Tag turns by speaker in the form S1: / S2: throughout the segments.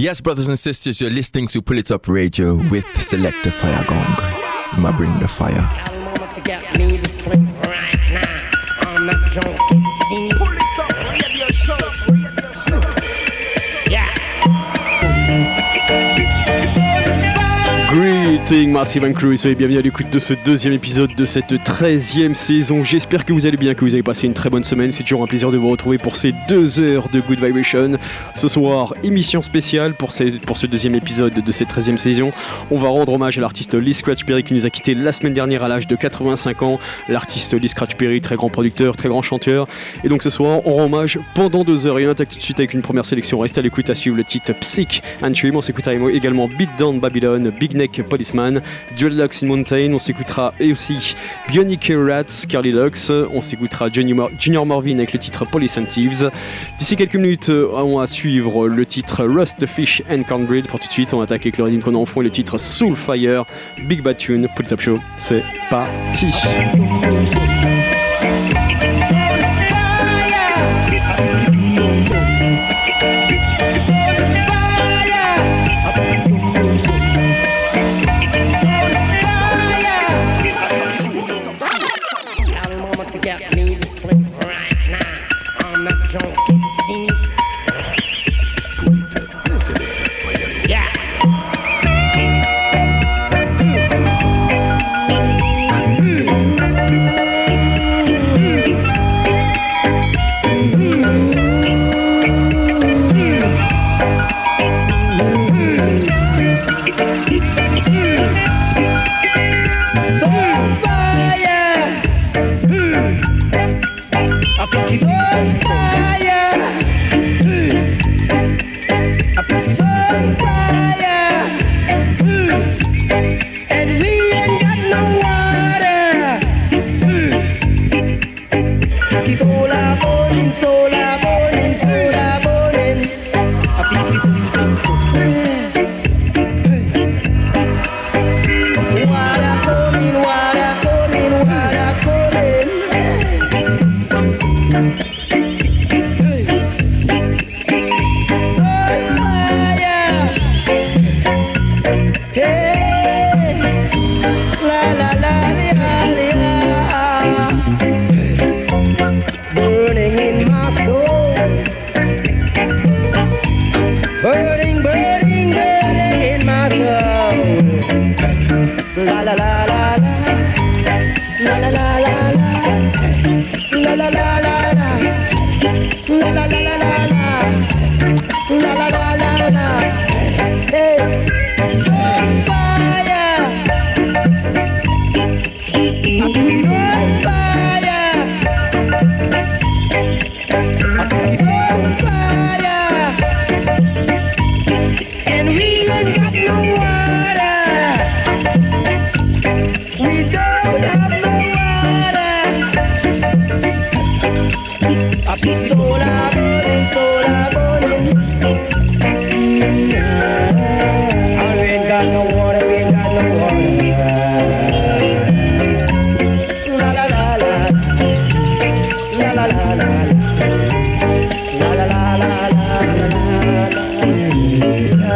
S1: Yes, brothers and sisters, you're listening to Pull It Up Radio with Selector Fire Gong. Might bring the fire.
S2: Greeting Massive and Crew, soyez bienvenue à l'écoute de ce deuxième épisode de cette 13e saison. J'espère que vous allez bien, que vous avez passé une très bonne semaine. C'est toujours un plaisir de vous retrouver pour ces deux heures de Good Vibration. Ce soir, émission spéciale pour, ce deuxième épisode de cette 13e saison. On va rendre hommage à l'artiste Lee Scratch Perry qui nous a quitté la semaine dernière à l'âge de 85 ans. L'artiste Lee Scratch Perry, très grand producteur, très grand chanteur. Et donc ce soir, on rend hommage pendant deux heures. Et on attaque tout de suite avec une première sélection. Restez à l'écoute à suivre le titre Psych and Trim. On s'écoutera également Beat Down Babylon, Big Neck Policeman, Dreadlocks in Mountain, on s'écoutera et aussi Bionic Rats, Carly Lux, on s'écoutera Junior Morvin avec le titre Police. D'ici quelques minutes, euh, on va suivre le titre Rust Fish and Cornbread. Pour tout de suite, on attaque avec le rythme qu'on a en fond et le titre Soulfire, Big Bad Tune, pour le Top Show. C'est parti!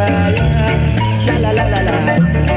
S3: la la la la la la.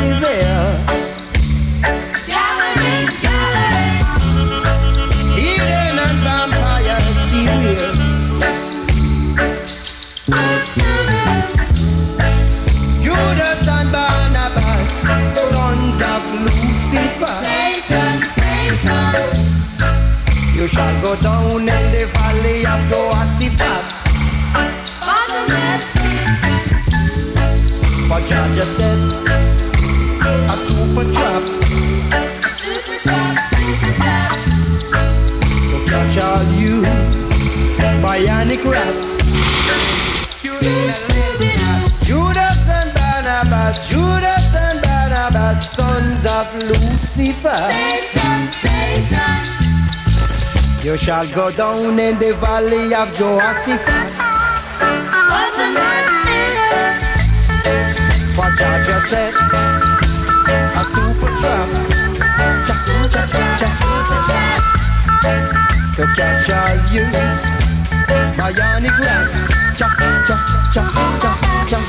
S3: me there. You shall go down in the valley of Jehoshaphat. For Jah Jah said, a super trap, to catch all you, bionic rat, cha cha cha cha cha cha.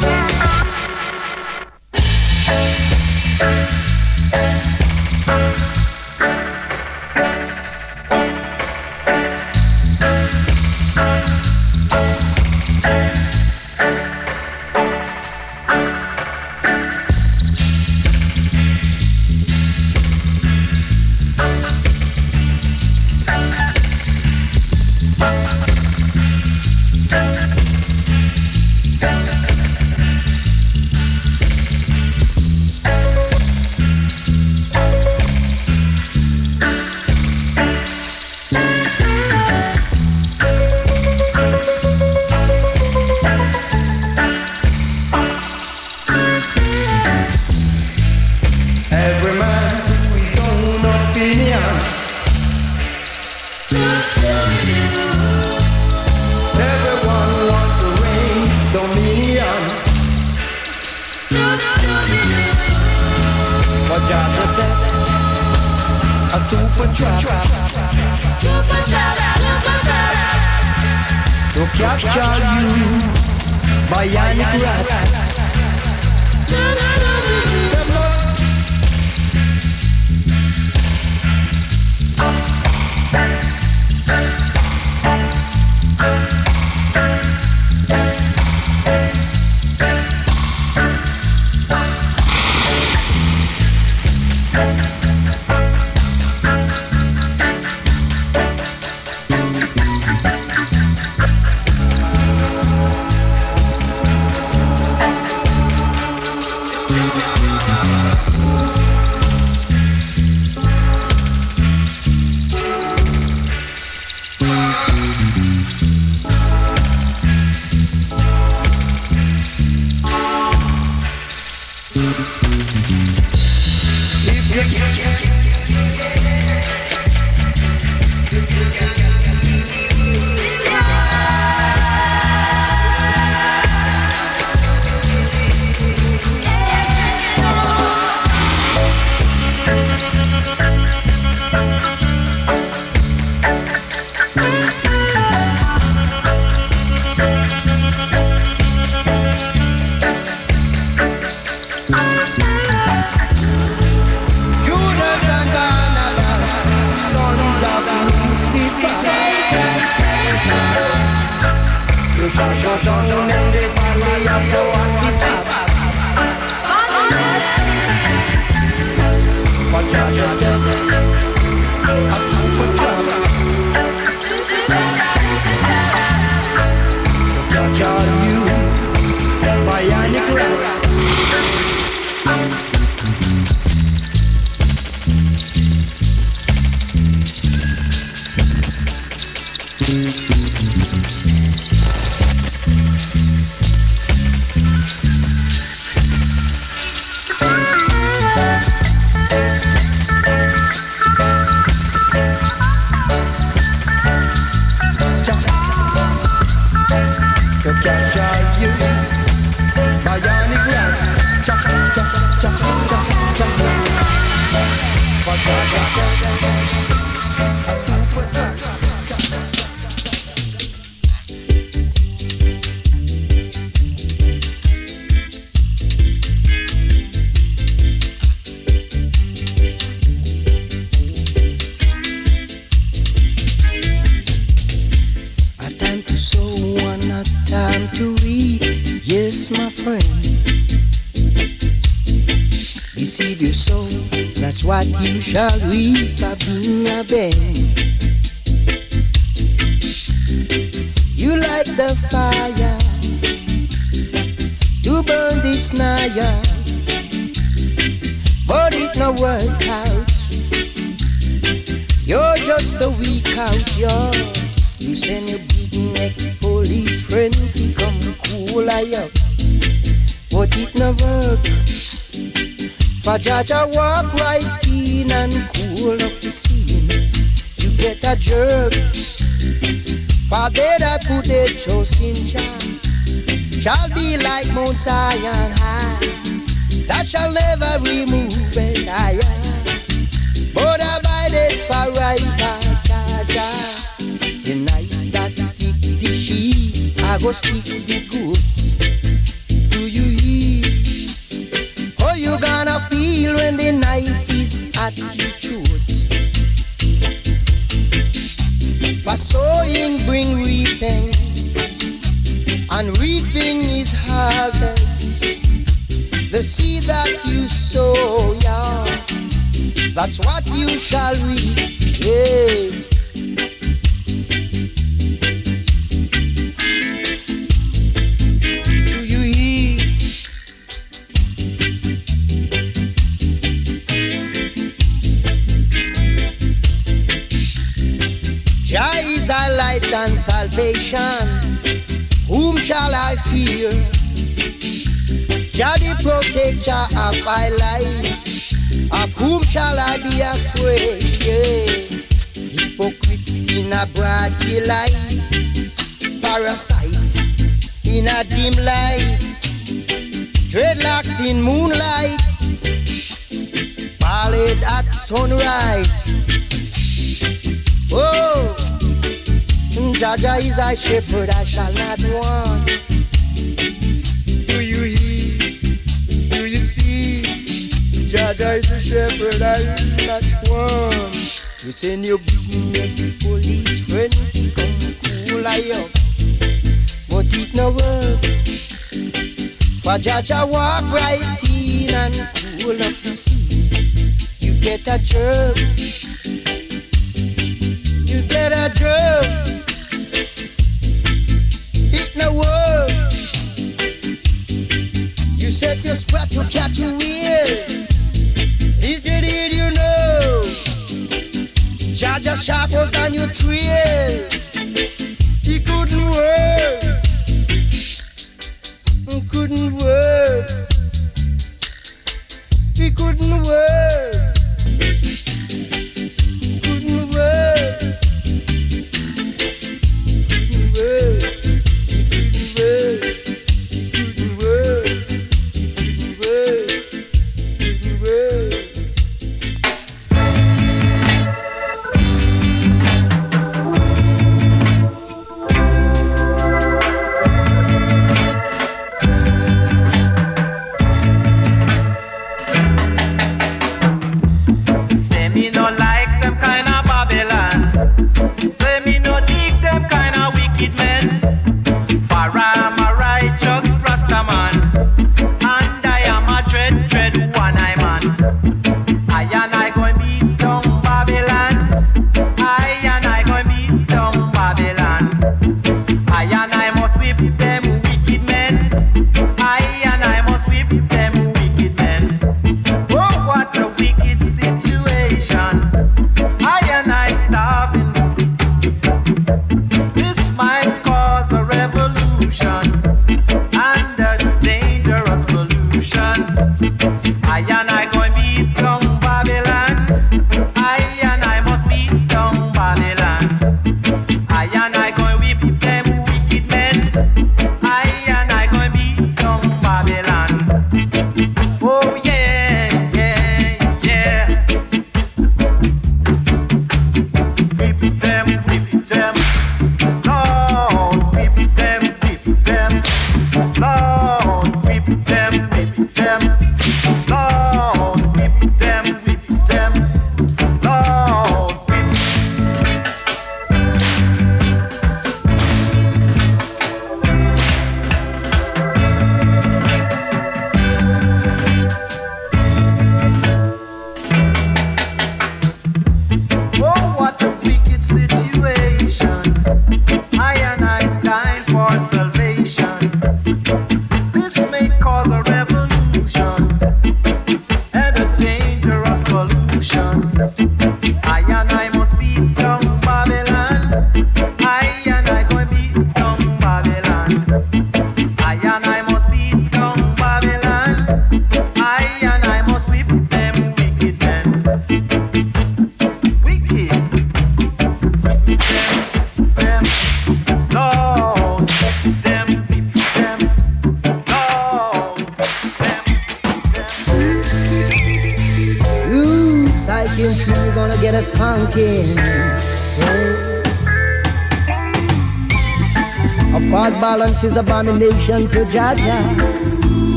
S4: shepherd, I will not want. You send your business, police friend, come cool I up. But it no work. For Jah Jah walk right in and cool up the sea. You get a jerk. You get a jerk. It no work. You set your spot to catch a wheel. shackles on your trail. He couldn't work.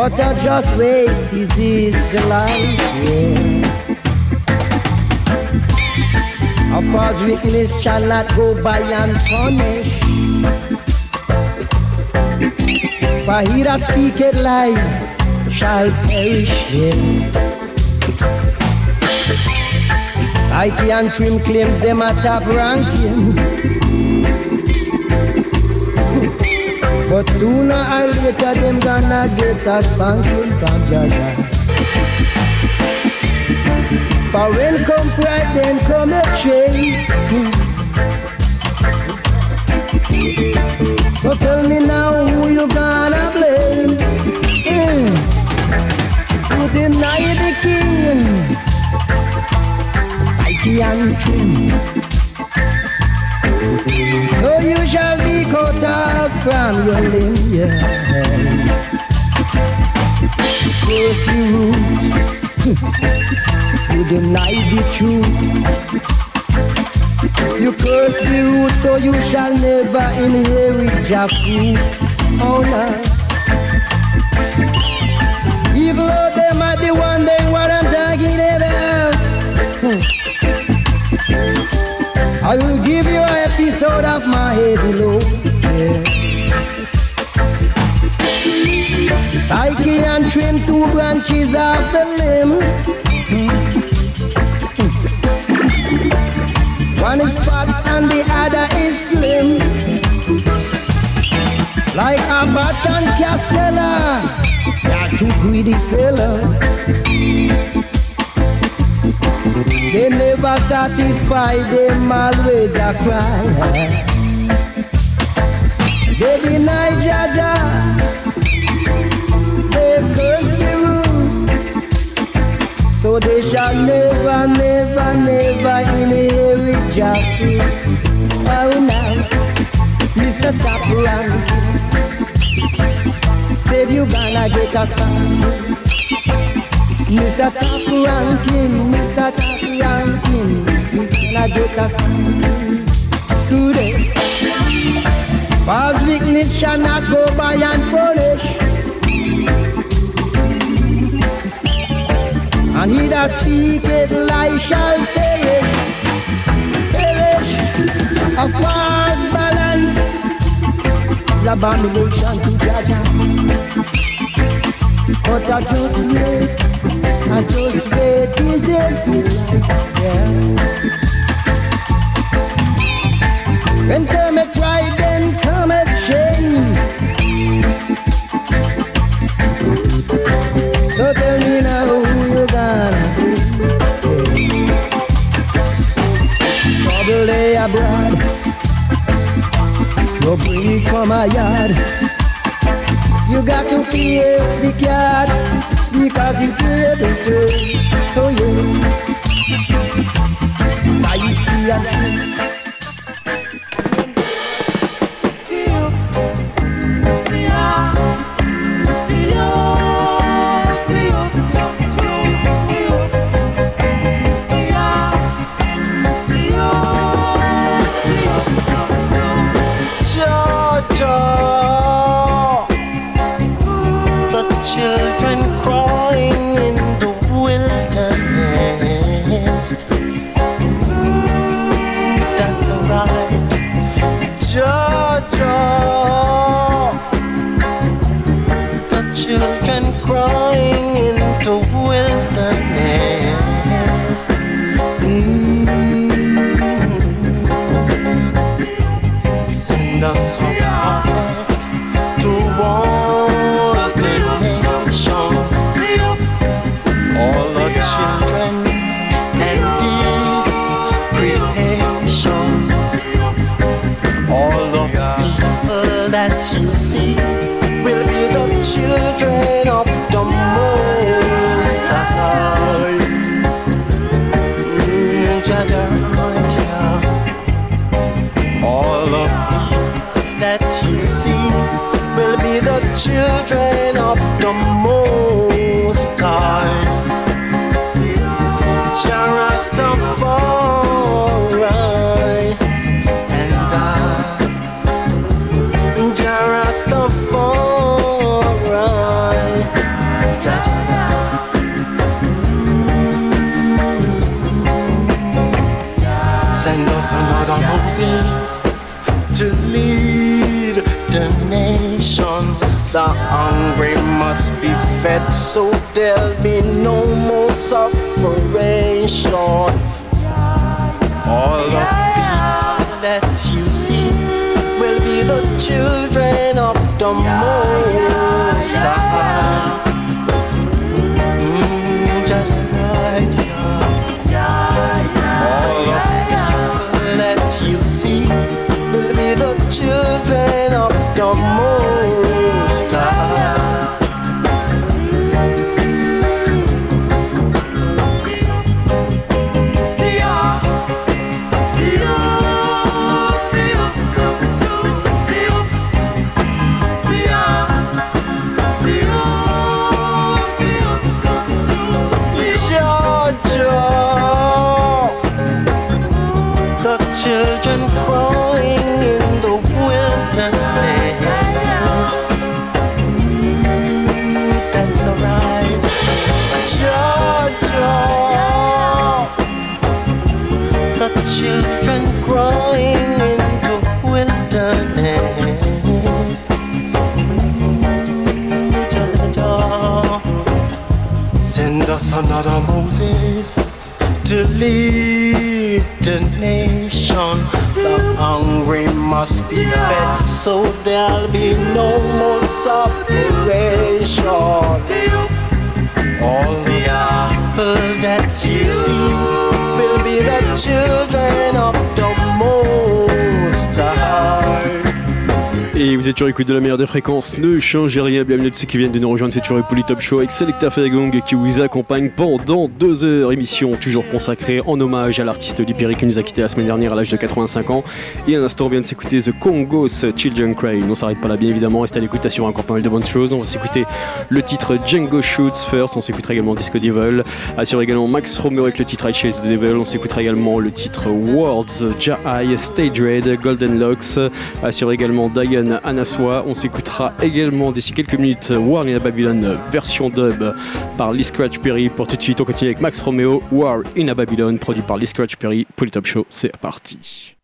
S3: But I just wait, this is the life, yeah. A false witness shall not go by unpunished. For he that speaketh lies shall perish, yeah. Ike and Trim claims them a top ranking. But sooner or later them gonna get a spanking from Jah Jah. For when come pride then come a change. So tell me now who you gonna blame? Mm. Who deny the king? Psyche and Trim. So you shall be cut off from your yeah. Curse the root, you deny the truth. You curse the root, so you shall never inherit your fruit. Oh no. Evil them are the one they what I'm talking about. I will give you an episode of my heavy load. Yeah. Psyche and trim two branches of the limb. One is fat and the other is slim. Like a button castella, too greedy fella. They never satisfy them always a cry. They deny Jah Jah, they curse the root, so they shall never, never, never inherit justice. Oh now, Mr. Top said you gonna get us back. Mr. Top Ranking, Mr. Top Ranking, you cannot get us today. False witness shall not go by unpunished. And he that speaketh lie shall perish, perish.
S4: A false balance is abomination to Jah Jah. But I just wait, I just wait, is it yeah. When come from my yard. You got to face the cat because the table turn. Oh yeah. Society and
S2: de fréquences, ne changez rien, bienvenue à ceux qui viennent de nous rejoindre, c'est toujours le Top Show avec Selecta Fagong qui vous accompagne pendant deux heures, émission toujours consacrée en hommage à l'artiste Lipéry qui nous a quitté la semaine dernière à l'âge de 85 ans. Et à l'instant, on vient de s'écouter The Congos Children Cry. On s'arrête pas là, bien évidemment, restez à l'écoute, encore pas mal de bonnes choses. On va s'écouter le titre Django Shoots First, on s'écoutera également Disco Devil, assure également Max Romeo avec le titre I Chase the Devil, on s'écoutera également le titre Worlds, Jai, Stage Red, Golden Locks, assure également Diane Anaswa, on s'écoutera également d'ici quelques minutes War in a Babylon version dub par Lee Scratch Perry. Pour tout de suite, on continue avec Max Romeo, War in a Babylon, produit par Lee Scratch Perry. Pour le Top Show, c'est parti.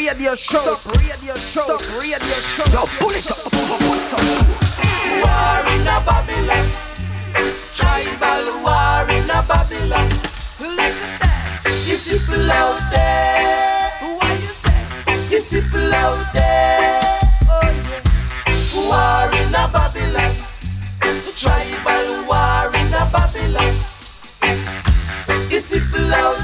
S5: Radio show, radio show, radio show. Yo, pull it up, pull it up. War in a Babylon, tribal war in a Babylon. Look at that, it's people out there. What you say? It's people out there. Oh yeah, war in a Babylon, tribal war in a Babylon. It's people out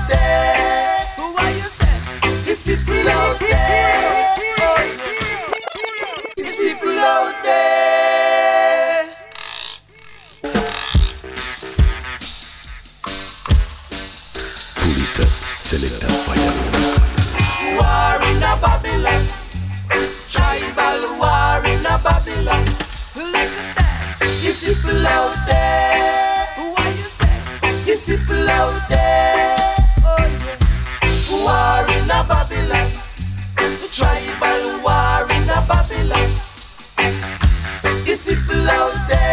S5: people out there. What you say? It's people out there. Oh yeah, war in a Babylon, tribal war in a Babylon. It's people out there.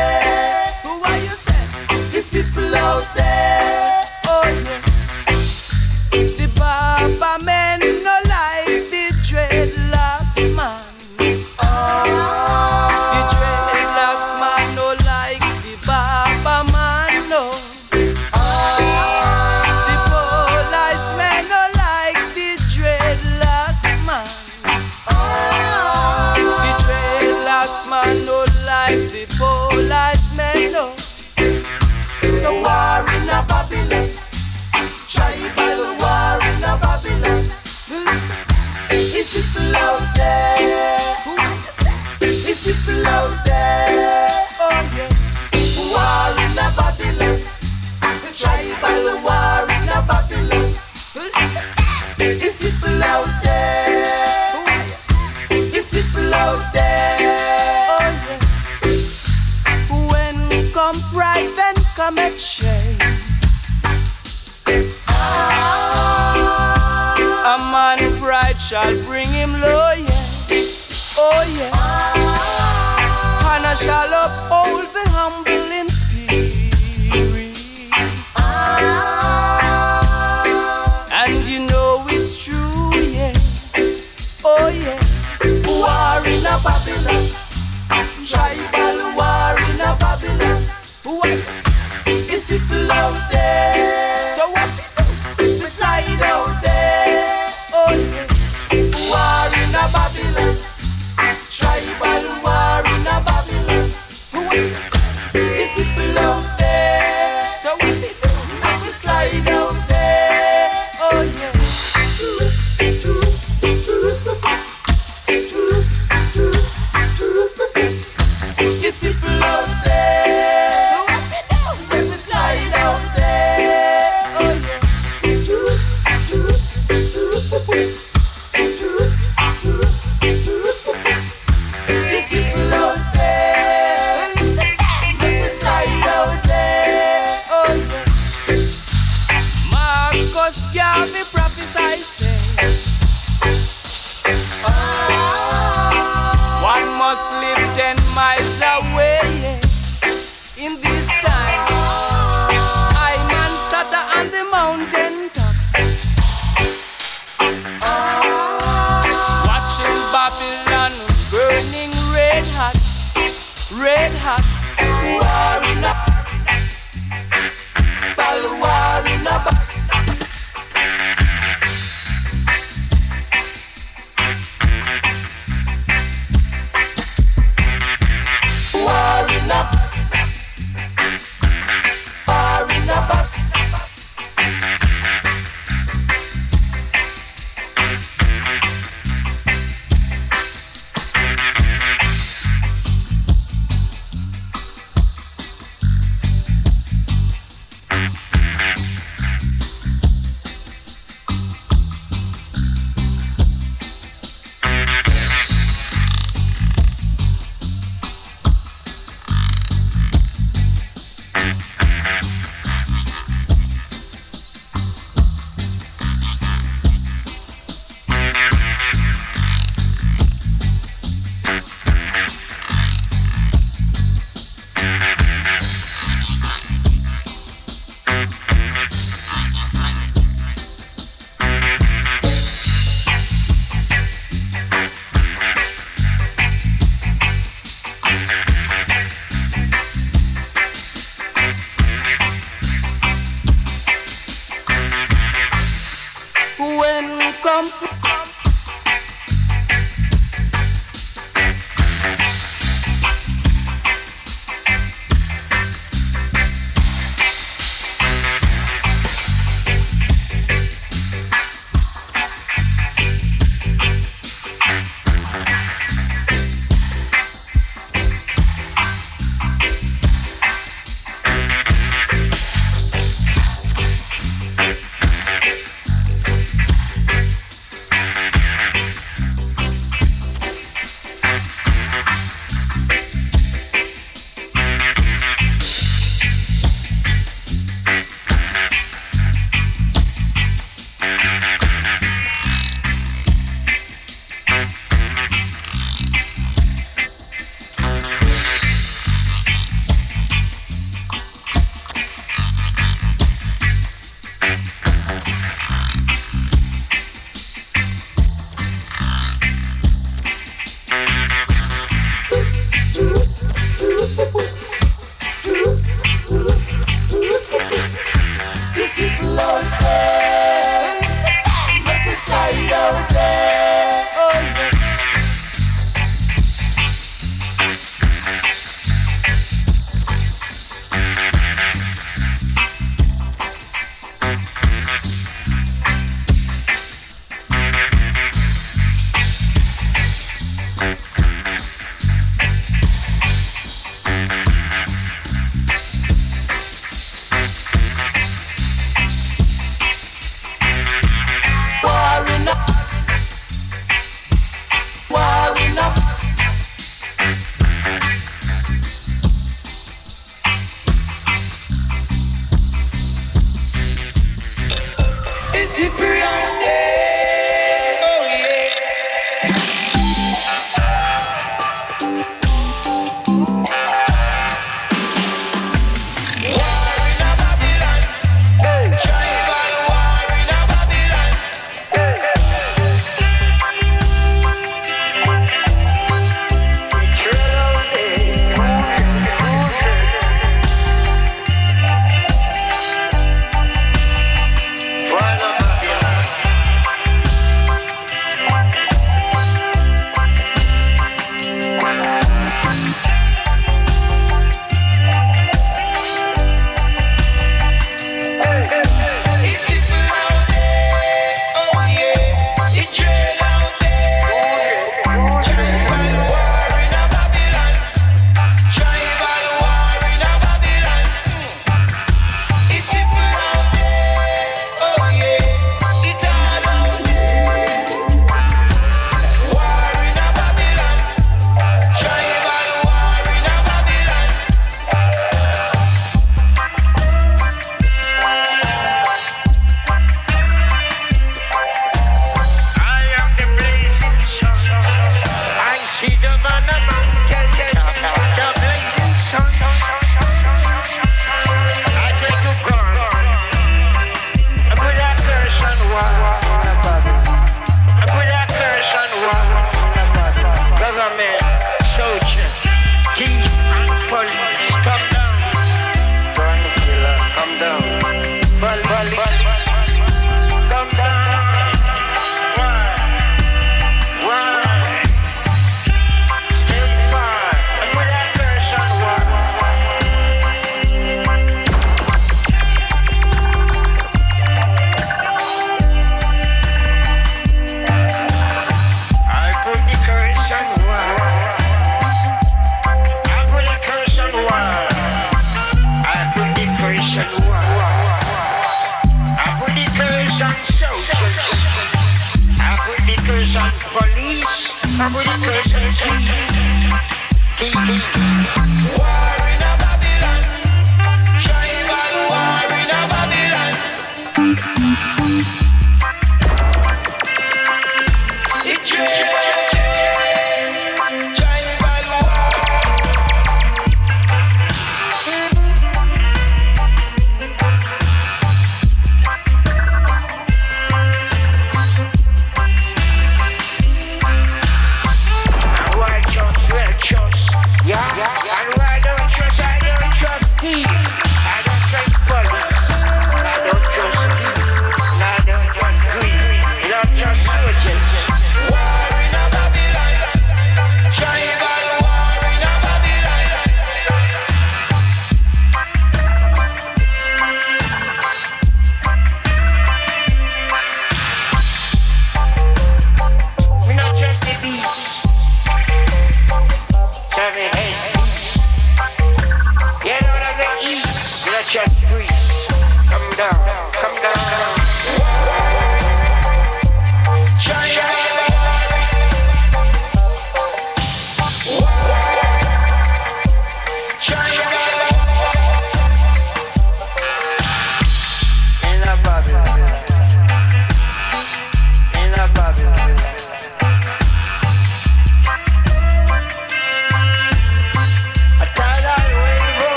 S5: Bring him low, yeah. Oh yeah. And I shall uphold the humble in spirit. And you know it's true, yeah. Oh yeah. War in a Babylon. Tribal war in a Babylon. Who? It's people out there. So what Tribal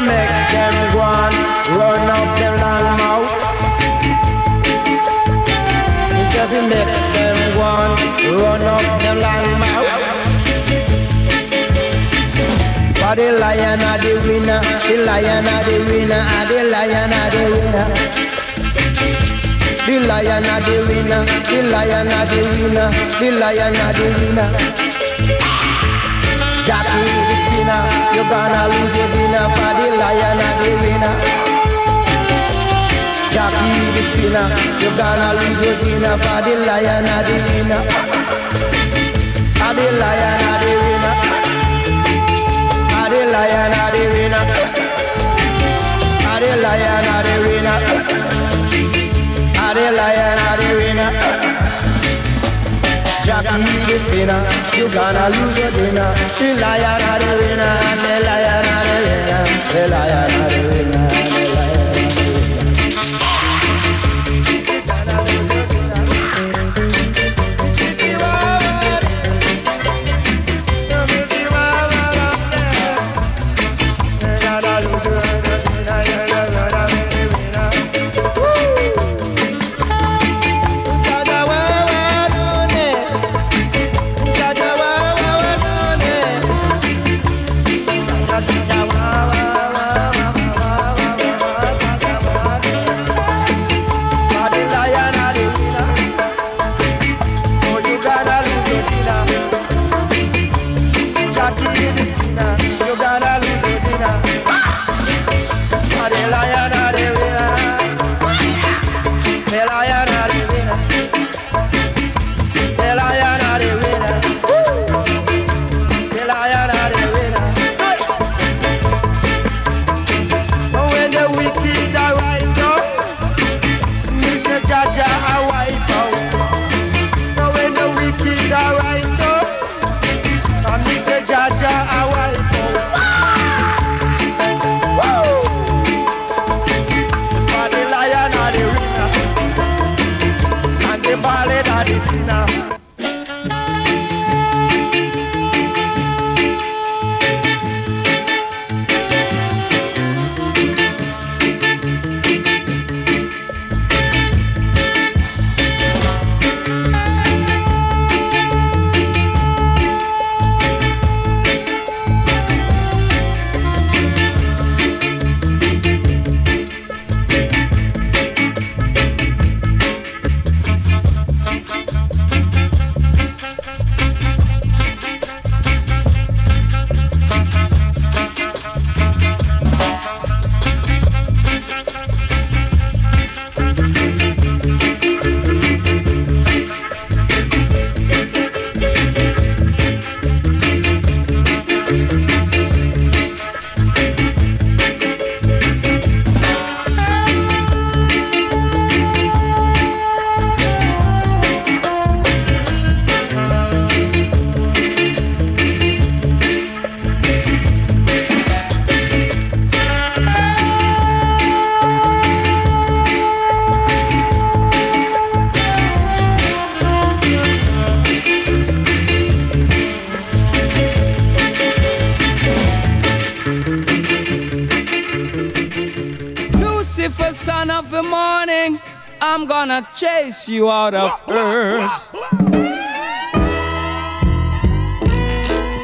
S3: make them go on, run up them long mouth. He said we make them go on, run up them long mouth. For the lion are the winner, the lion are the winner, and the lion are the winner. The lion are the winner, the lion are the winner, the lion are the winner. Spinner, you gonna lose your dinner for the lion are the winner. Jackie the spinner, you gonna lose your dinner for the lion are the winner. Are the lion are the winner. Are the lion are the winner. Are the lion are the winner. Are the lion are the winner. Spinner, you gonna lose your dinner. The lion are the winner, the lion are the winner. The lion are the winner,
S5: gonna chase you out of earth.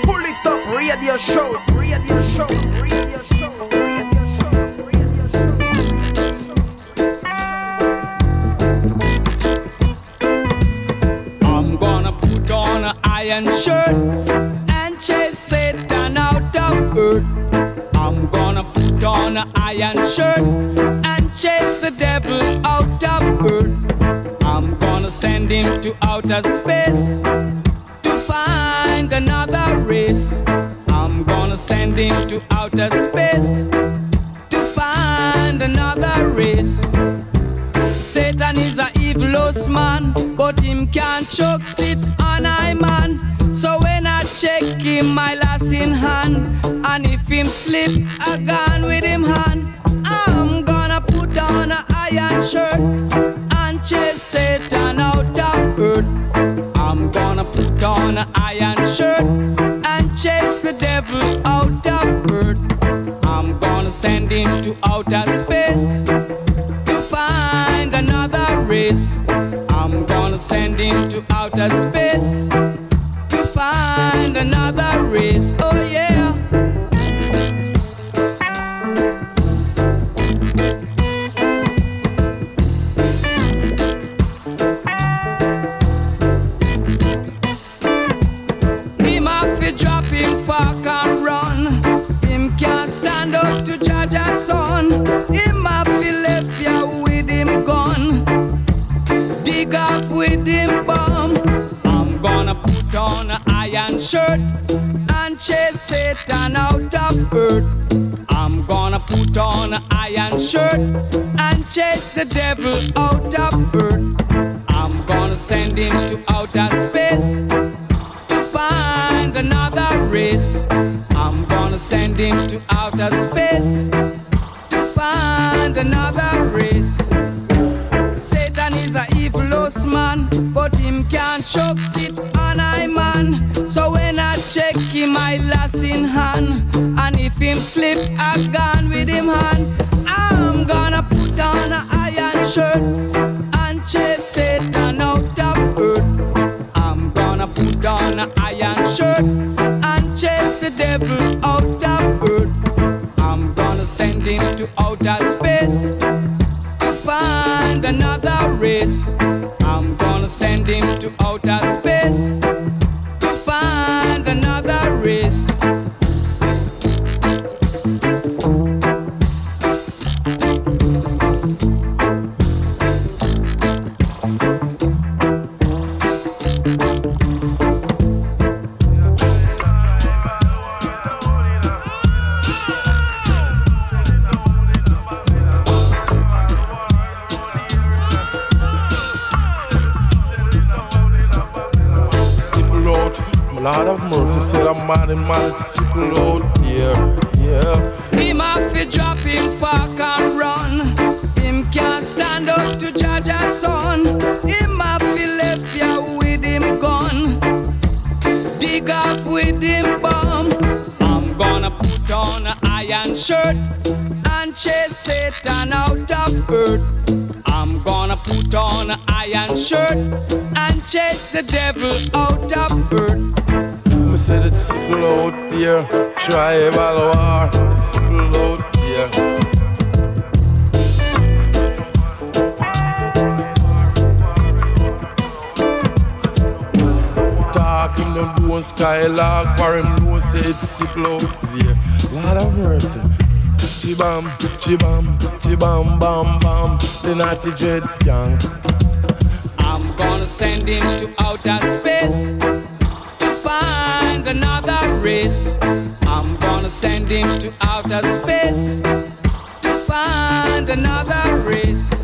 S3: Pull it up, radio show, radio show, radio show, show, radio show.
S5: I'm gonna put on an iron shirt and chase Satan out of earth. I'm gonna put on an iron shirt send him to outer space to find another race. I'm gonna send him to outer space to find another race. Satan is a evilous man, but him can't choke sit on I man. So when I check him, my last in hand, and if him slip, I on an iron shirt shirt and chase the devil out of earth.
S6: Me said it's people out there, tribal war, it's people out there. Talking them doing skylark for him know say it's people out there. Lord of mercy. Chibam, chibam, chibam, bam, bam. The naughty dread skunk.
S5: I'm gonna send him to outer space to find another race. I'm gonna send him to outer space to find another race.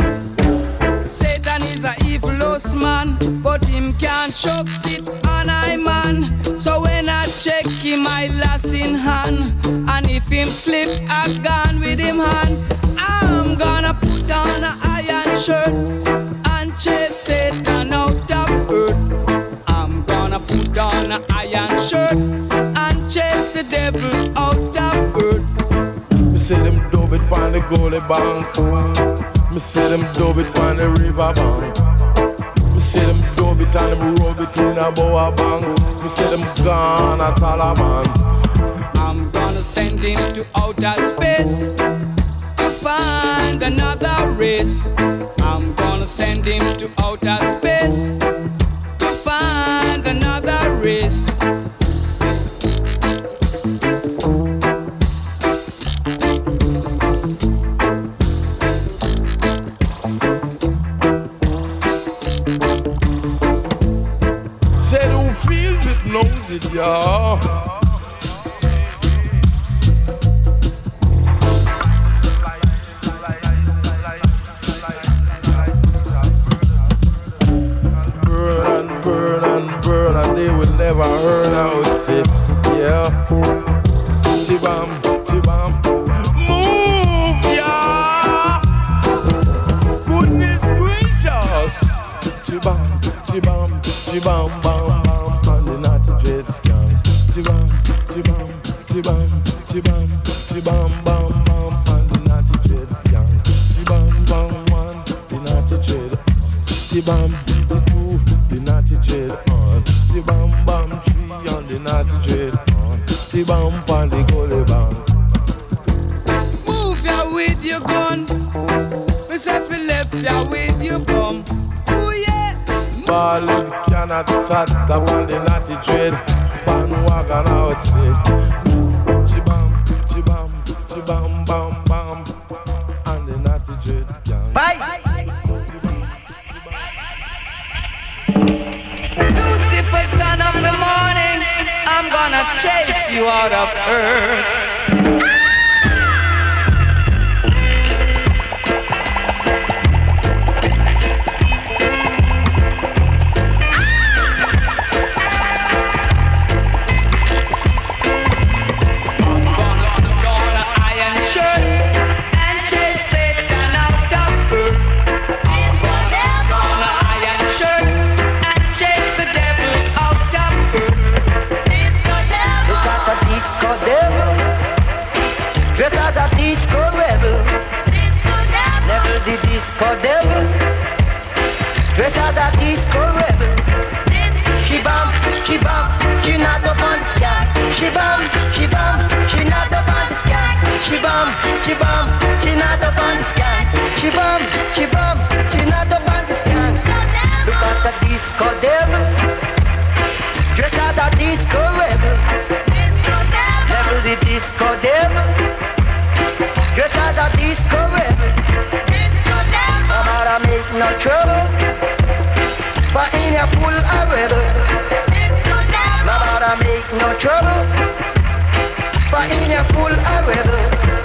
S5: Satan is a evilous man, but him can't choke sit on I man. So when I check him, I lass in hand, and if him slip, I gone with him hand. I'm gonna put on a iron shirt and chase shirt and chase the devil out of earth.
S6: Me say them dub it on the goalie bank. Me see them dub it on the river bank. Me see them dub it and them rub it in a boa bang. Me see them gone at Talaman.
S7: I'm gonna send him to outer space to find another race. I'm gonna send him to outer space
S6: y'all. Burn and burn and burn and they will never out. Yeah. Move, yeah. Goodness gracious. Cannot sat up on the naughty dread Bandwagon outfit Chibam, chibam, chibam, bam, bam. And the naughty dreads gang
S5: Lucifer, son of the morning, I'm gonna chase you out of earth.
S3: She bum, she bum, she not up on the sky. She bum, she bum, she not up on the sky. She bum, she bum, she not up on the sky. Look at the disco devil. Dress as a disco rebel. Never the disco devil. Dress as a disco rebel. No matter make no trouble. For in your pull a rebel. Matter make no trouble. For in a rebel.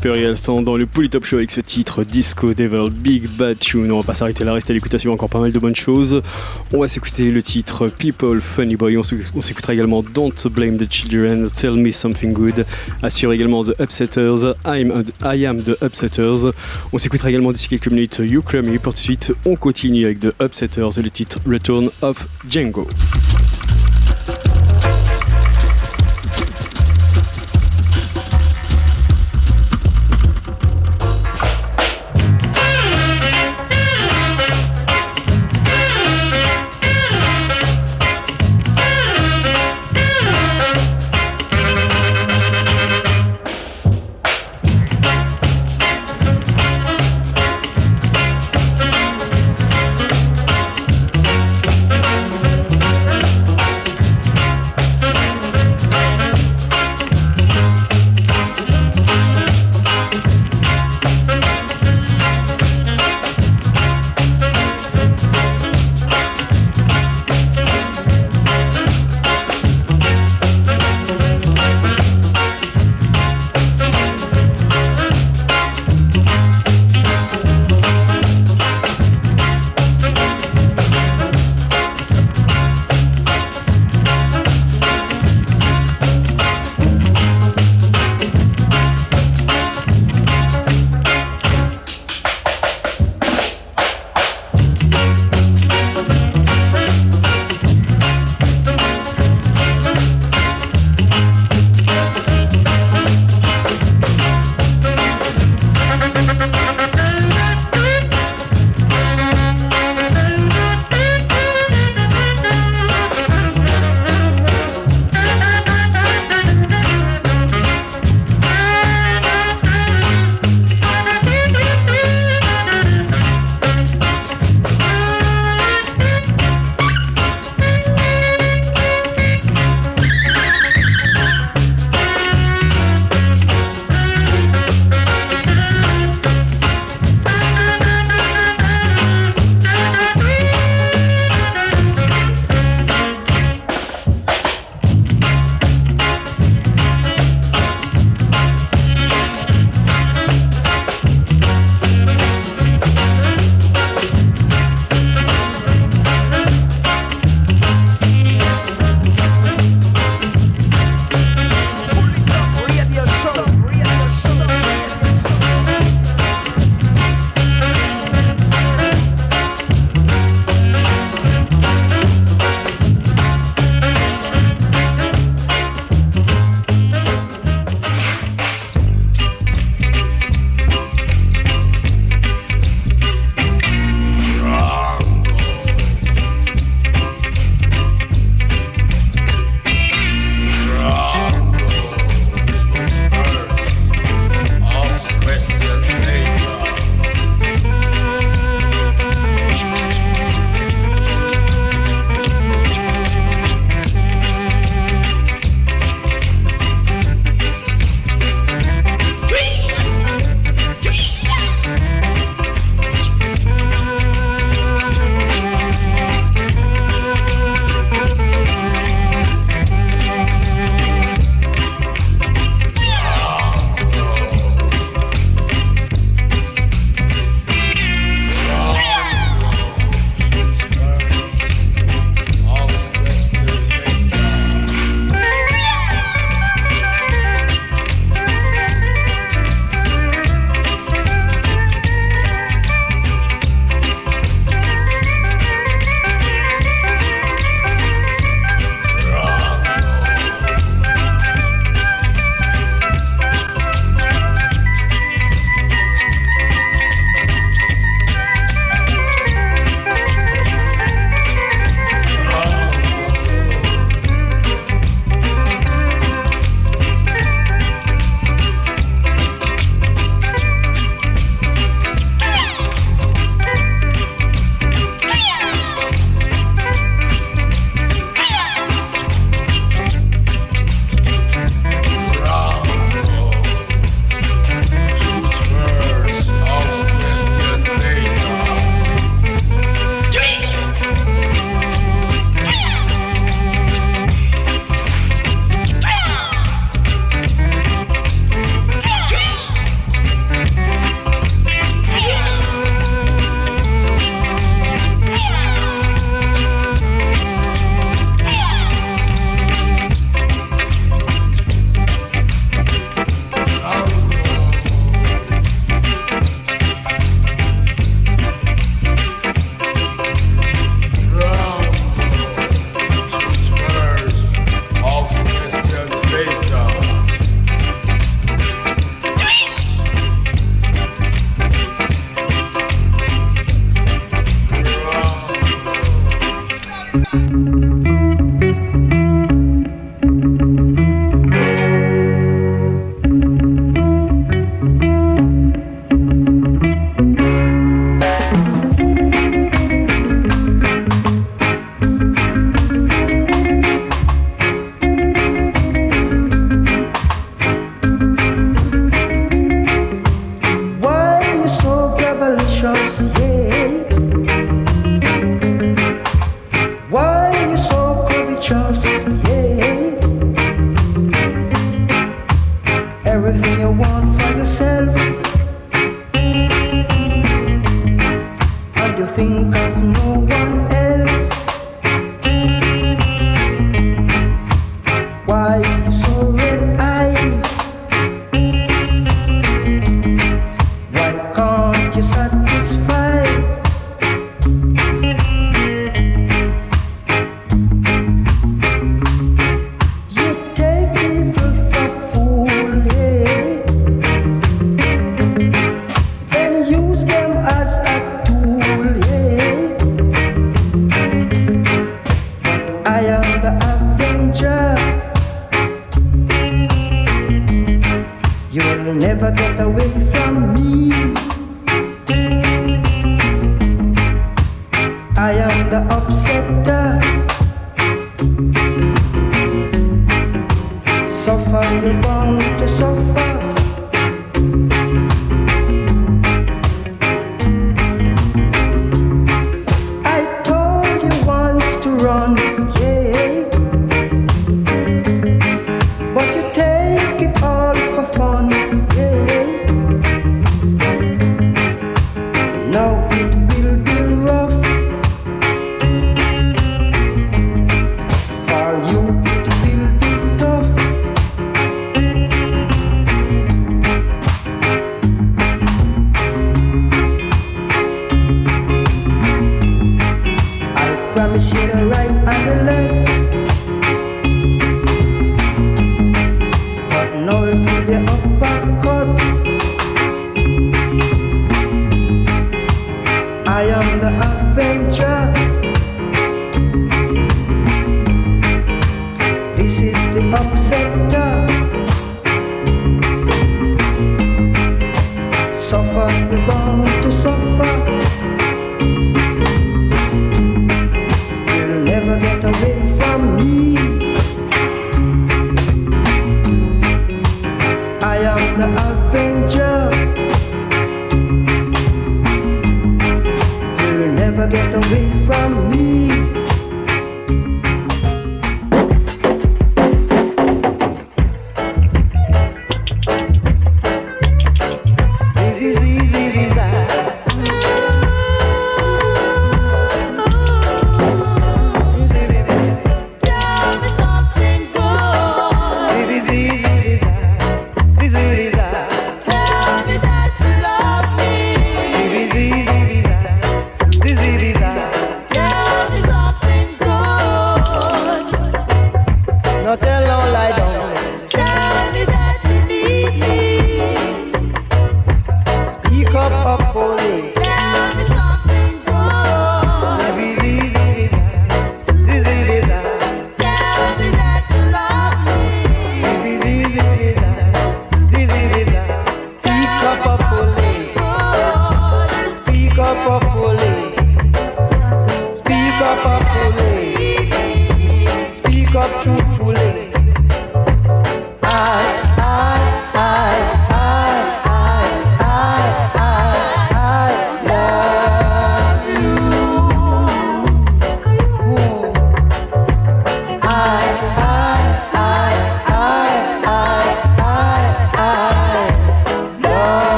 S2: Liperial sont dans le Polytop Show avec ce titre Disco Devil Big Bad Tune. On va pas s'arrêter là, rester à l'écoute, encore pas mal de bonnes choses. On va s'écouter le titre People Funny Boy. On s'éc- on s'écoutera également Don't Blame the Children, Tell Me Something Good. Assure également The Upsetters, I'm, I Am The Upsetters. On s'écoutera également d'ici quelques minutes You Crummy. Pour tout de suite, on continue avec The Upsetters et le titre Return of Django.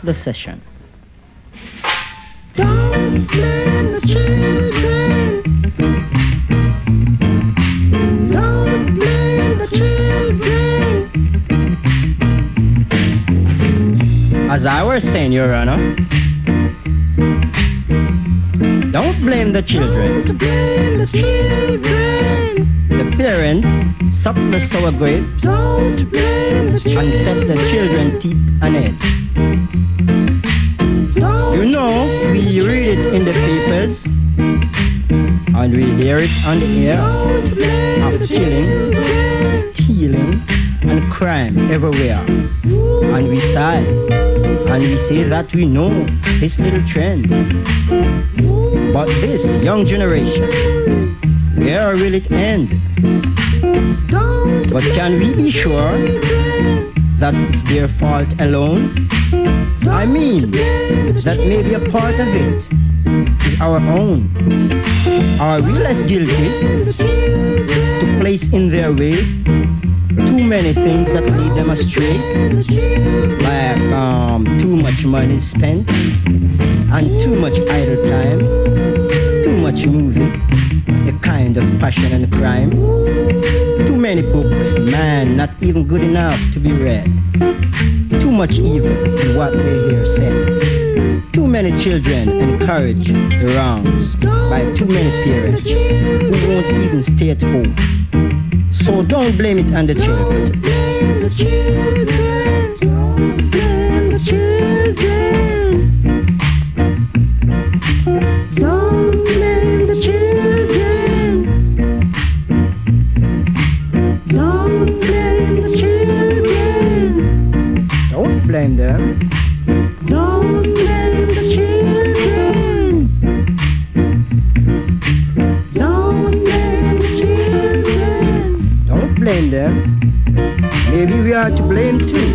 S3: Of the session.
S8: Don't blame the children. Don't blame the children.
S3: As I was saying, Your Honor, don't blame the children.
S8: Don't blame the children.
S3: The parent the sour grapes
S8: Don't blame the
S3: and
S8: children.
S3: set the children teeth on edge. Know, we read it in the papers and we hear it on the air of killing, stealing, and crime everywhere. And we sigh and we say that we know this little trend. But this young generation, where will it end? But can we be sure that it's their fault alone? I mean, that maybe a part of it is our own. Are we less guilty to place in their way too many things that lead them astray? Like um, too much money spent and too much idle time, too much movie, a kind of passion and crime. Too many books, man, not even good enough to be read. Too much evil in what they hear said. Too many children encourage the wrongs by too many parents who won't even stay at home. So don't blame it on the children. Are to blame too.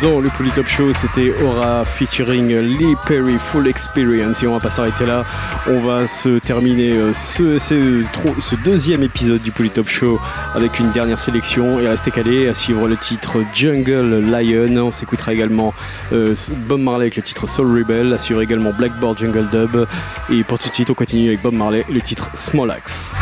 S4: dans le Pouli Top Show, c'était Aura featuring Lee Perry Full Experience. Et on va pas s'arrêter là. On va se terminer euh, ce, deuxième épisode du Pouli Top Show avec une dernière sélection. Et restez calés à suivre le titre Jungle Lion. On s'écoutera également euh, Bob Marley avec le titre Soul Rebel. À suivre également Blackboard Jungle Dub. Et pour tout de suite, on continue avec Bob Marley le titre Small Axe.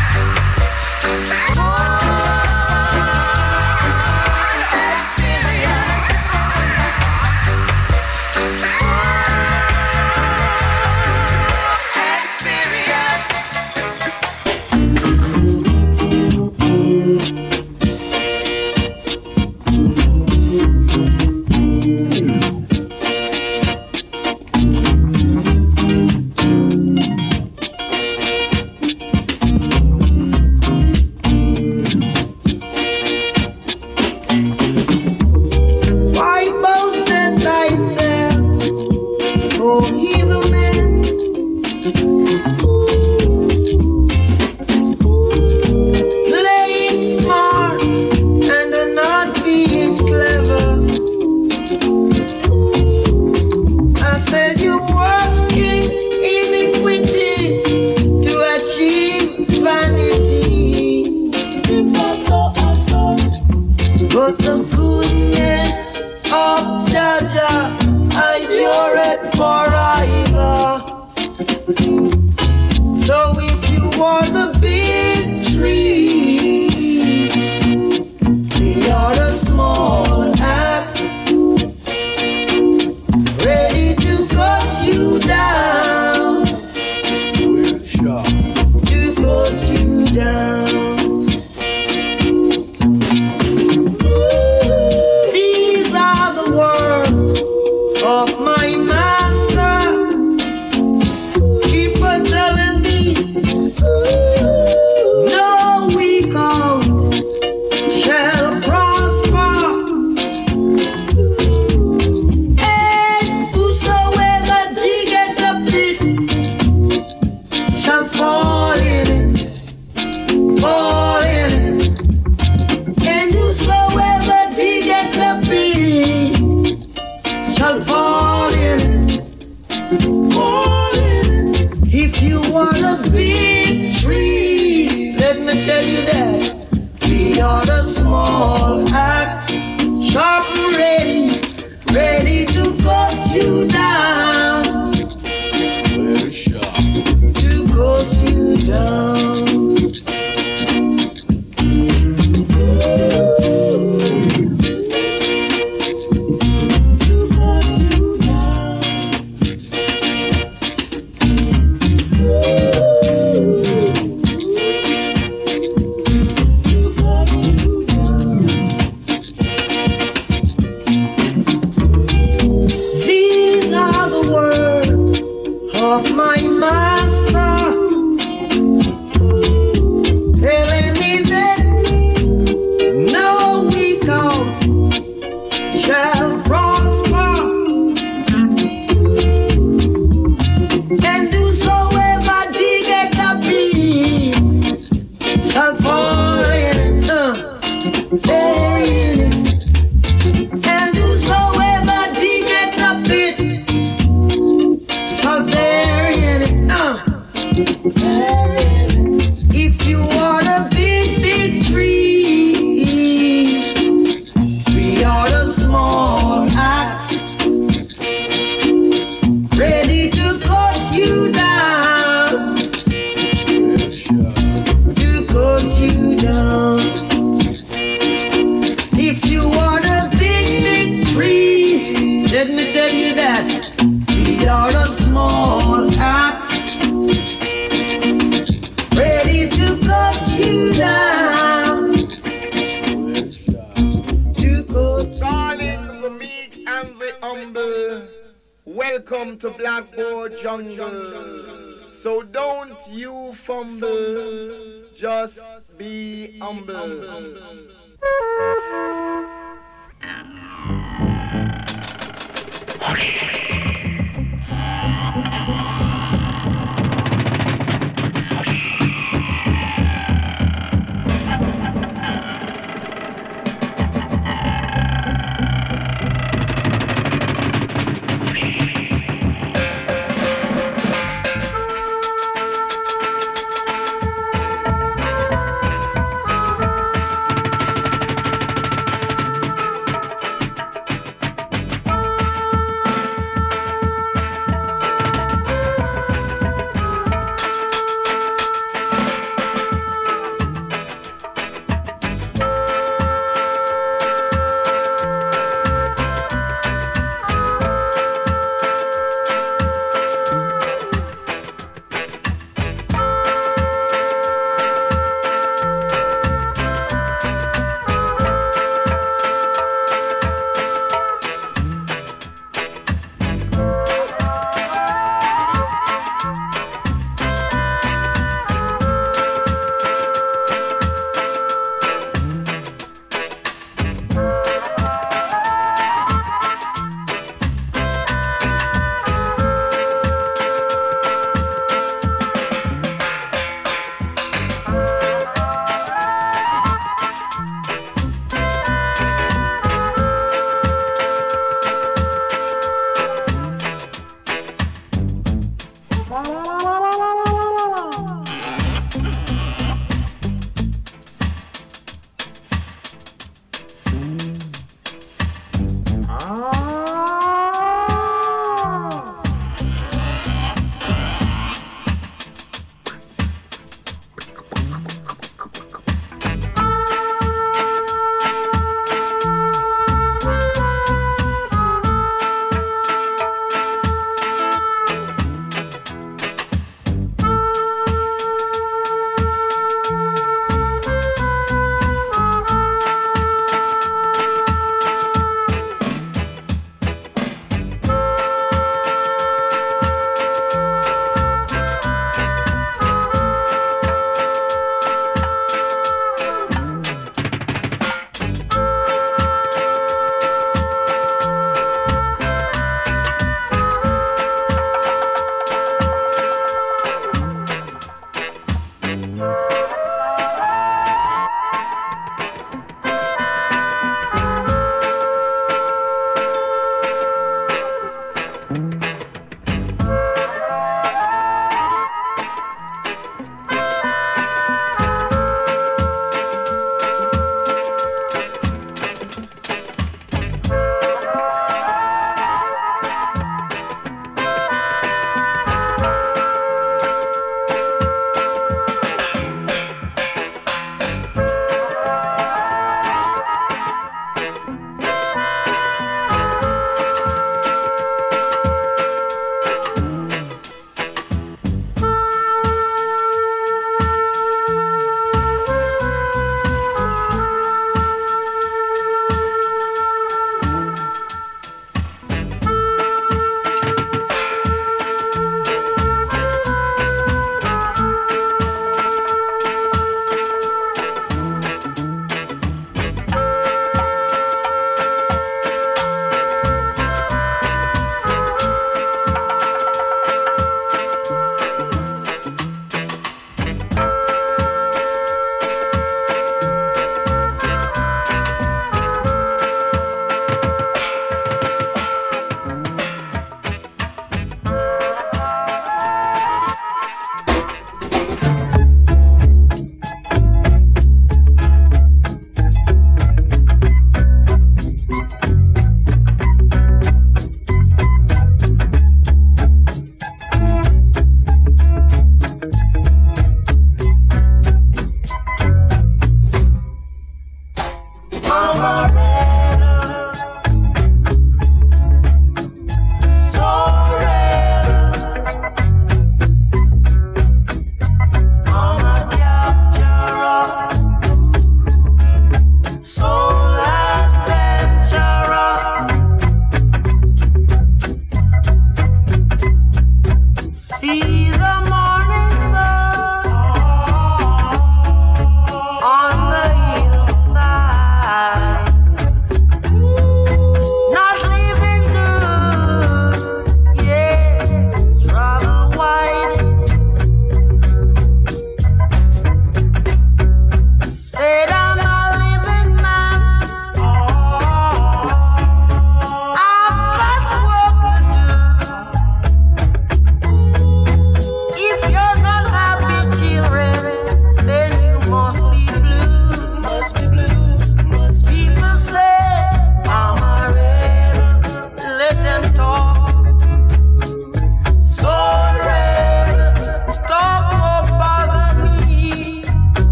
S9: down.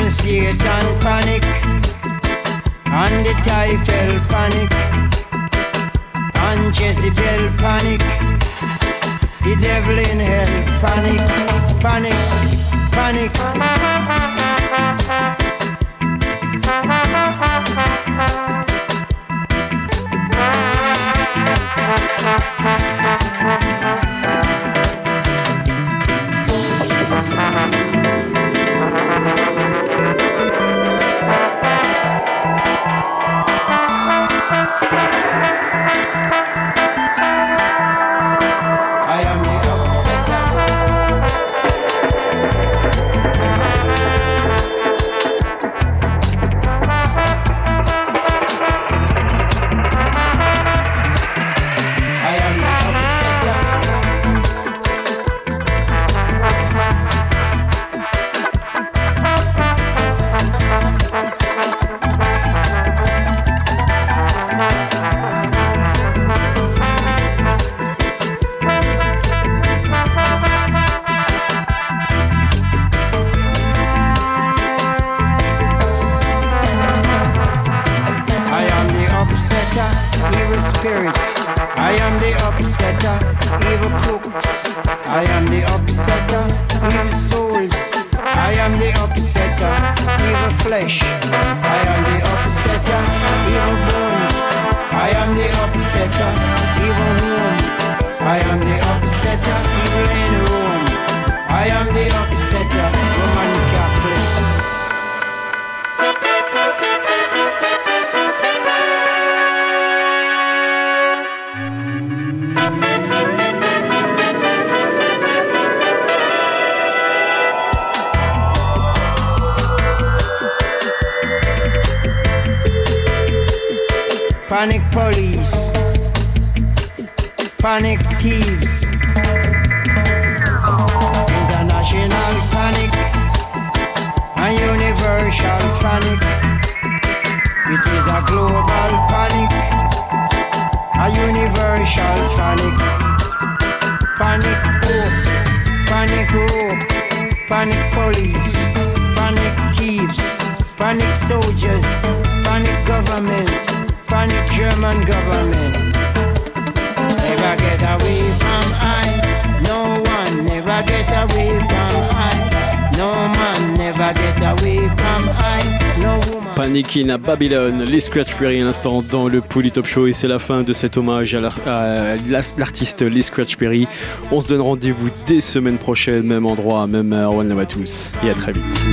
S9: and
S3: Satan panic, and the Typhel panic, and Jezebel panic, the devil in hell panic, panic, panic. panic.
S2: Babylon, les Scratch Perry à l'instant dans le Pouli Top Show et c'est la fin de cet hommage à l'artiste les Scratch Perry. On se donne rendez-vous dès semaine prochaine, même endroit, même heure. One à tous et à très vite.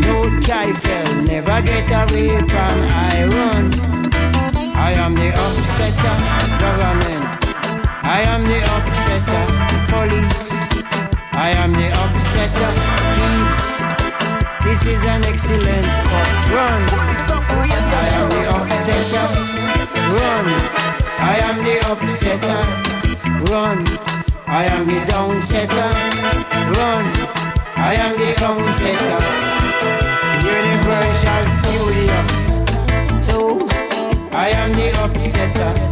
S3: upsetter. Run, I am the downsetter. Run, I am the downsetter. Universal Studio. Two, I am the upsetter.